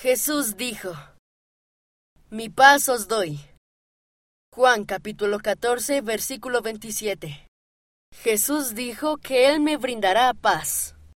Jesús dijo, Mi paz os doy. Juan capítulo 14 versículo 27. Jesús dijo que Él me brindará paz.